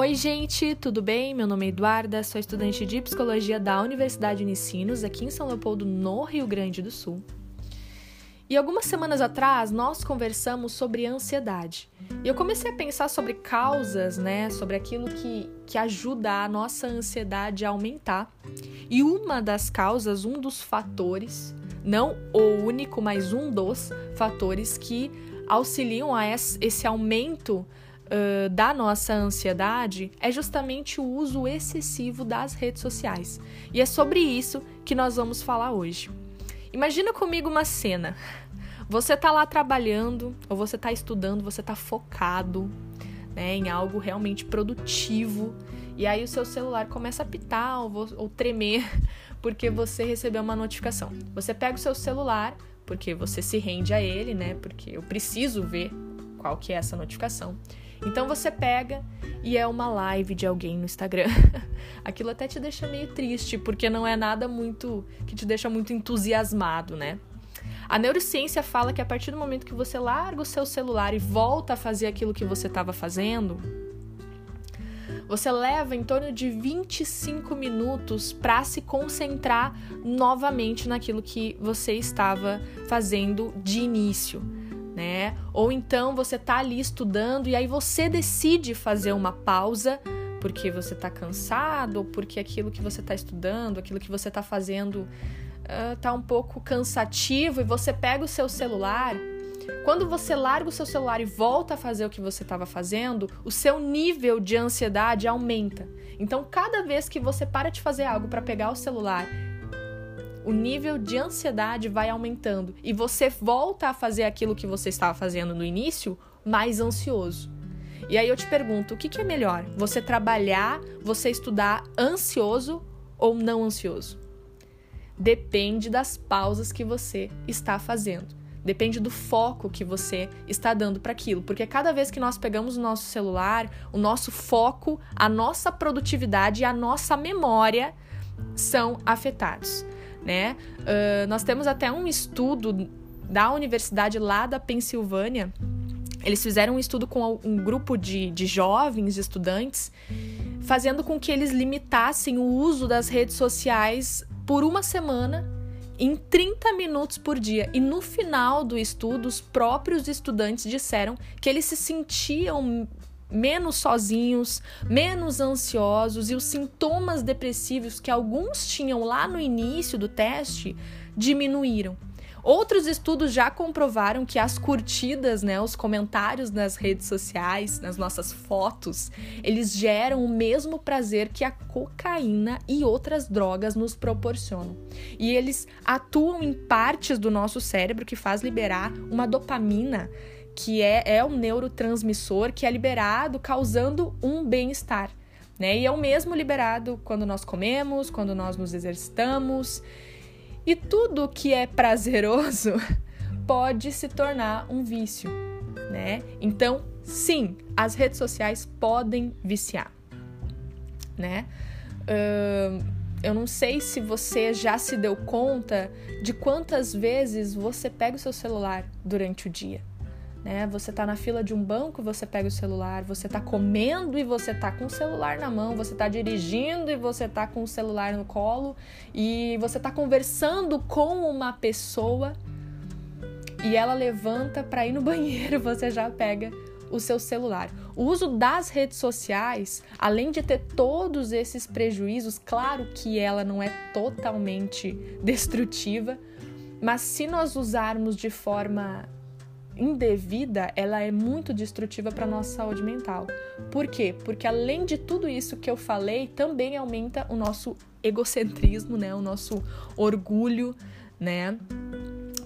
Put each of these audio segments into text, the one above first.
Oi, gente, tudo bem? Meu nome é Eduarda, sou estudante de psicologia da Universidade Unicinos, aqui em São Leopoldo, no Rio Grande do Sul. E algumas semanas atrás nós conversamos sobre ansiedade. E eu comecei a pensar sobre causas, né? Sobre aquilo que, que ajuda a nossa ansiedade a aumentar. E uma das causas, um dos fatores, não o único, mas um dos fatores que auxiliam a esse aumento uh, da nossa ansiedade é justamente o uso excessivo das redes sociais. E é sobre isso que nós vamos falar hoje. Imagina comigo uma cena. Você está lá trabalhando, ou você está estudando, você está focado né, em algo realmente produtivo, e aí o seu celular começa a pitar ou, ou tremer porque você recebeu uma notificação. Você pega o seu celular, porque você se rende a ele, né? Porque eu preciso ver qual que é essa notificação. Então você pega e é uma live de alguém no Instagram. Aquilo até te deixa meio triste, porque não é nada muito que te deixa muito entusiasmado, né? A neurociência fala que a partir do momento que você larga o seu celular e volta a fazer aquilo que você estava fazendo, você leva em torno de 25 minutos para se concentrar novamente naquilo que você estava fazendo de início né? Ou então você tá ali estudando e aí você decide fazer uma pausa porque você tá cansado, ou porque aquilo que você tá estudando, aquilo que você tá fazendo uh, tá um pouco cansativo e você pega o seu celular. Quando você larga o seu celular e volta a fazer o que você estava fazendo, o seu nível de ansiedade aumenta. Então, cada vez que você para de fazer algo para pegar o celular o nível de ansiedade vai aumentando e você volta a fazer aquilo que você estava fazendo no início mais ansioso. E aí eu te pergunto, o que, que é melhor? Você trabalhar, você estudar ansioso ou não ansioso? Depende das pausas que você está fazendo. Depende do foco que você está dando para aquilo, porque cada vez que nós pegamos o nosso celular, o nosso foco, a nossa produtividade e a nossa memória são afetados né? Uh, nós temos até um estudo da universidade lá da Pensilvânia. Eles fizeram um estudo com um grupo de, de jovens estudantes, fazendo com que eles limitassem o uso das redes sociais por uma semana em 30 minutos por dia. E no final do estudo, os próprios estudantes disseram que eles se sentiam menos sozinhos, menos ansiosos e os sintomas depressivos que alguns tinham lá no início do teste diminuíram. Outros estudos já comprovaram que as curtidas, né, os comentários nas redes sociais, nas nossas fotos, eles geram o mesmo prazer que a cocaína e outras drogas nos proporcionam. E eles atuam em partes do nosso cérebro que faz liberar uma dopamina que é, é um neurotransmissor que é liberado causando um bem-estar. Né? E é o mesmo liberado quando nós comemos, quando nós nos exercitamos. E tudo que é prazeroso pode se tornar um vício, né? Então, sim, as redes sociais podem viciar, né? Uh, eu não sei se você já se deu conta de quantas vezes você pega o seu celular durante o dia né? Você tá na fila de um banco, você pega o celular, você tá comendo e você tá com o celular na mão, você tá dirigindo e você tá com o celular no colo e você tá conversando com uma pessoa e ela levanta para ir no banheiro, você já pega o seu celular. O uso das redes sociais, além de ter todos esses prejuízos, claro que ela não é totalmente destrutiva, mas se nós usarmos de forma indevida, ela é muito destrutiva para nossa saúde mental. Por quê? Porque além de tudo isso que eu falei, também aumenta o nosso egocentrismo, né? O nosso orgulho, né?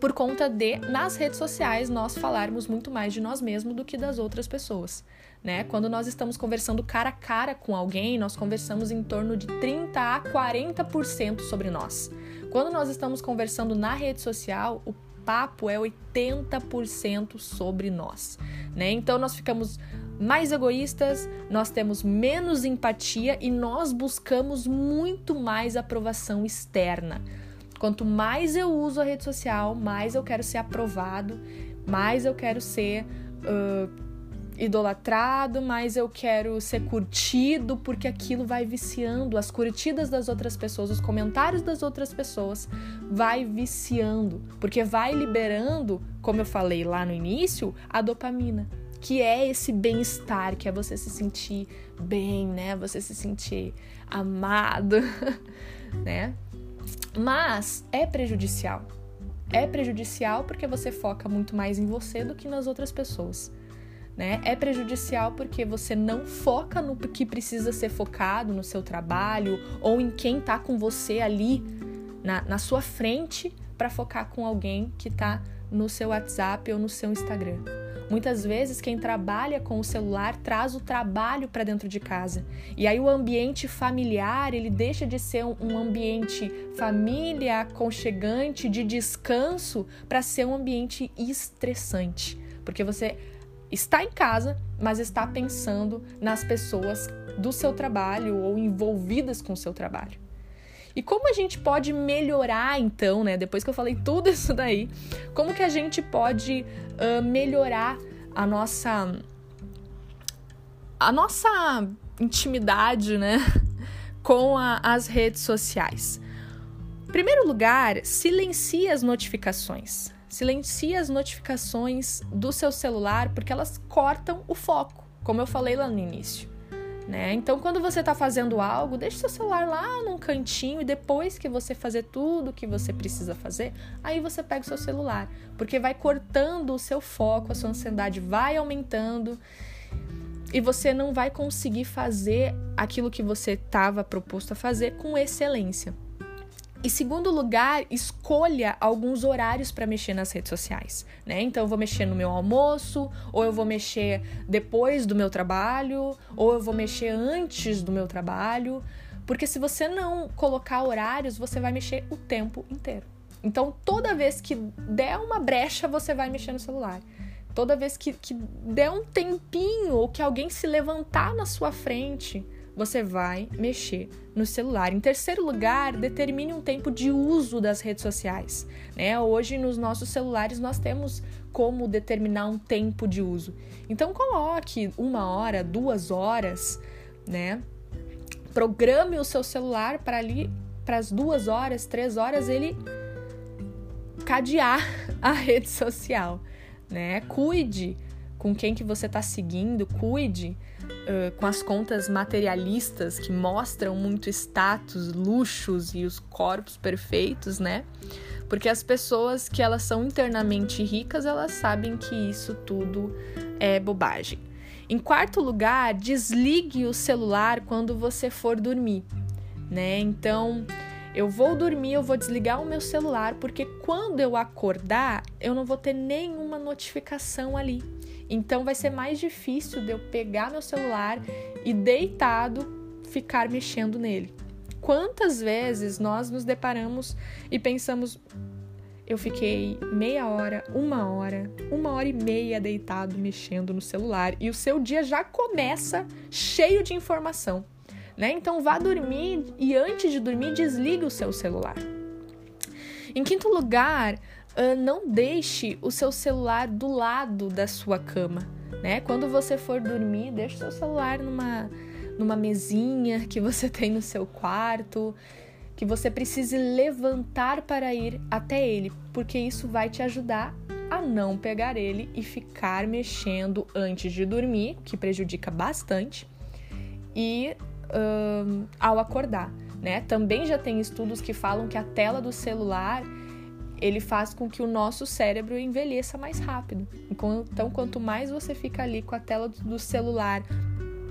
Por conta de nas redes sociais nós falarmos muito mais de nós mesmos do que das outras pessoas, né? Quando nós estamos conversando cara a cara com alguém, nós conversamos em torno de 30 a 40% sobre nós. Quando nós estamos conversando na rede social, o papo é 80% sobre nós, né? Então nós ficamos mais egoístas, nós temos menos empatia e nós buscamos muito mais aprovação externa. Quanto mais eu uso a rede social, mais eu quero ser aprovado, mais eu quero ser uh, idolatrado, mais eu quero ser curtido, porque aquilo vai viciando. As curtidas das outras pessoas, os comentários das outras pessoas, vai viciando, porque vai liberando, como eu falei lá no início, a dopamina, que é esse bem-estar, que é você se sentir bem, né? Você se sentir amado, né? Mas é prejudicial. É prejudicial porque você foca muito mais em você do que nas outras pessoas né? É prejudicial porque você não foca no que precisa ser focado no seu trabalho ou em quem está com você ali na, na sua frente para focar com alguém que está no seu WhatsApp ou no seu Instagram. Muitas vezes quem trabalha com o celular traz o trabalho para dentro de casa. E aí o ambiente familiar, ele deixa de ser um ambiente família, aconchegante, de descanso, para ser um ambiente estressante. Porque você está em casa, mas está pensando nas pessoas do seu trabalho ou envolvidas com o seu trabalho. E como a gente pode melhorar, então, né? Depois que eu falei tudo isso daí, como que a gente pode uh, melhorar a nossa a nossa intimidade, né, com a, as redes sociais? Em primeiro lugar, silencie as notificações. Silencie as notificações do seu celular porque elas cortam o foco, como eu falei lá no início. Né? Então, quando você está fazendo algo, deixe seu celular lá num cantinho e depois que você fazer tudo o que você precisa fazer, aí você pega o seu celular, porque vai cortando o seu foco, a sua ansiedade vai aumentando e você não vai conseguir fazer aquilo que você estava proposto a fazer com excelência. E segundo lugar, escolha alguns horários para mexer nas redes sociais, né? Então eu vou mexer no meu almoço, ou eu vou mexer depois do meu trabalho, ou eu vou mexer antes do meu trabalho, porque se você não colocar horários, você vai mexer o tempo inteiro. Então toda vez que der uma brecha, você vai mexer no celular. Toda vez que, que der um tempinho ou que alguém se levantar na sua frente, você vai mexer no celular. Em terceiro lugar, determine um tempo de uso das redes sociais. Né? Hoje, nos nossos celulares, nós temos como determinar um tempo de uso. Então, coloque uma hora, duas horas, né? Programe o seu celular para ali, para as duas horas, três horas, ele cadear a rede social, né? Cuide com quem que você está seguindo, cuide uh, com as contas materialistas que mostram muito status, luxos e os corpos perfeitos, né? Porque as pessoas que elas são internamente ricas, elas sabem que isso tudo é bobagem. Em quarto lugar, desligue o celular quando você for dormir, né? Então, eu vou dormir, eu vou desligar o meu celular, porque quando eu acordar, eu não vou ter nenhuma notificação ali. Então vai ser mais difícil de eu pegar meu celular e deitado ficar mexendo nele. Quantas vezes nós nos deparamos e pensamos, eu fiquei meia hora, uma hora, uma hora e meia deitado mexendo no celular e o seu dia já começa cheio de informação, né? Então vá dormir e antes de dormir desligue o seu celular. Em quinto lugar, uh, não deixe o seu celular do lado da sua cama, né? Quando você for dormir, deixe seu celular numa, numa mesinha que você tem no seu quarto, que você precise levantar para ir até ele, porque isso vai te ajudar a não pegar ele e ficar mexendo antes de dormir, que prejudica bastante, e um, ao acordar. Né? Também já tem estudos que falam que a tela do celular ele faz com que o nosso cérebro envelheça mais rápido. Então, quanto mais você fica ali com a tela do celular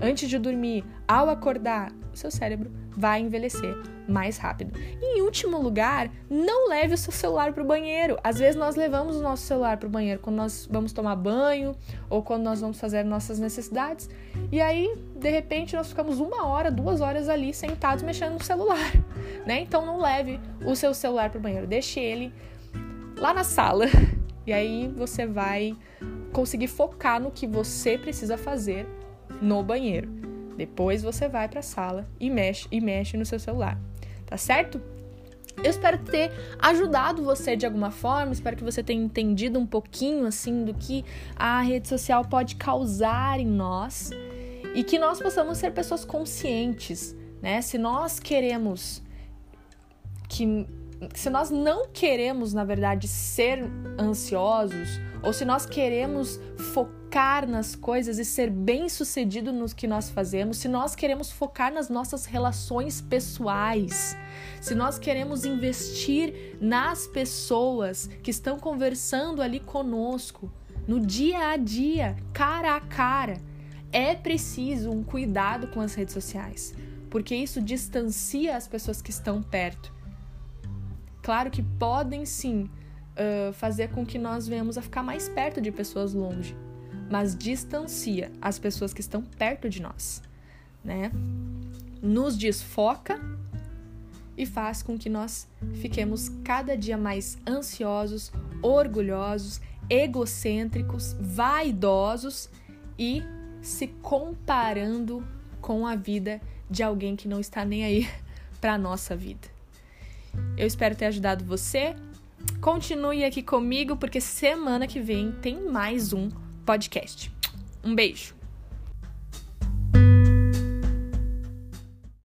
antes de dormir, ao acordar, seu cérebro vai envelhecer mais rápido. E, em último lugar, não leve o seu celular para o banheiro. Às vezes nós levamos o nosso celular para o banheiro quando nós vamos tomar banho ou quando nós vamos fazer nossas necessidades. E aí, de repente, nós ficamos uma hora, duas horas ali sentados mexendo no celular, né? Então não leve o seu celular para o banheiro, deixe ele lá na sala. E aí você vai conseguir focar no que você precisa fazer no banheiro. Depois você vai para a sala e mexe e mexe no seu celular. Tá certo? Eu espero ter ajudado você de alguma forma, espero que você tenha entendido um pouquinho assim do que a rede social pode causar em nós e que nós possamos ser pessoas conscientes, né? Se nós queremos que se nós não queremos, na verdade, ser ansiosos, ou se nós queremos focar nas coisas e ser bem-sucedido no que nós fazemos, se nós queremos focar nas nossas relações pessoais, se nós queremos investir nas pessoas que estão conversando ali conosco, no dia a dia, cara a cara, é preciso um cuidado com as redes sociais, porque isso distancia as pessoas que estão perto. Claro que podem sim uh, fazer com que nós venhamos a ficar mais perto de pessoas longe, mas distancia as pessoas que estão perto de nós, né? Nos desfoca e faz com que nós fiquemos cada dia mais ansiosos, orgulhosos, egocêntricos, vaidosos e se comparando com a vida de alguém que não está nem aí para nossa vida. Eu espero ter ajudado você. Continue aqui comigo porque semana que vem tem mais um podcast. Um beijo.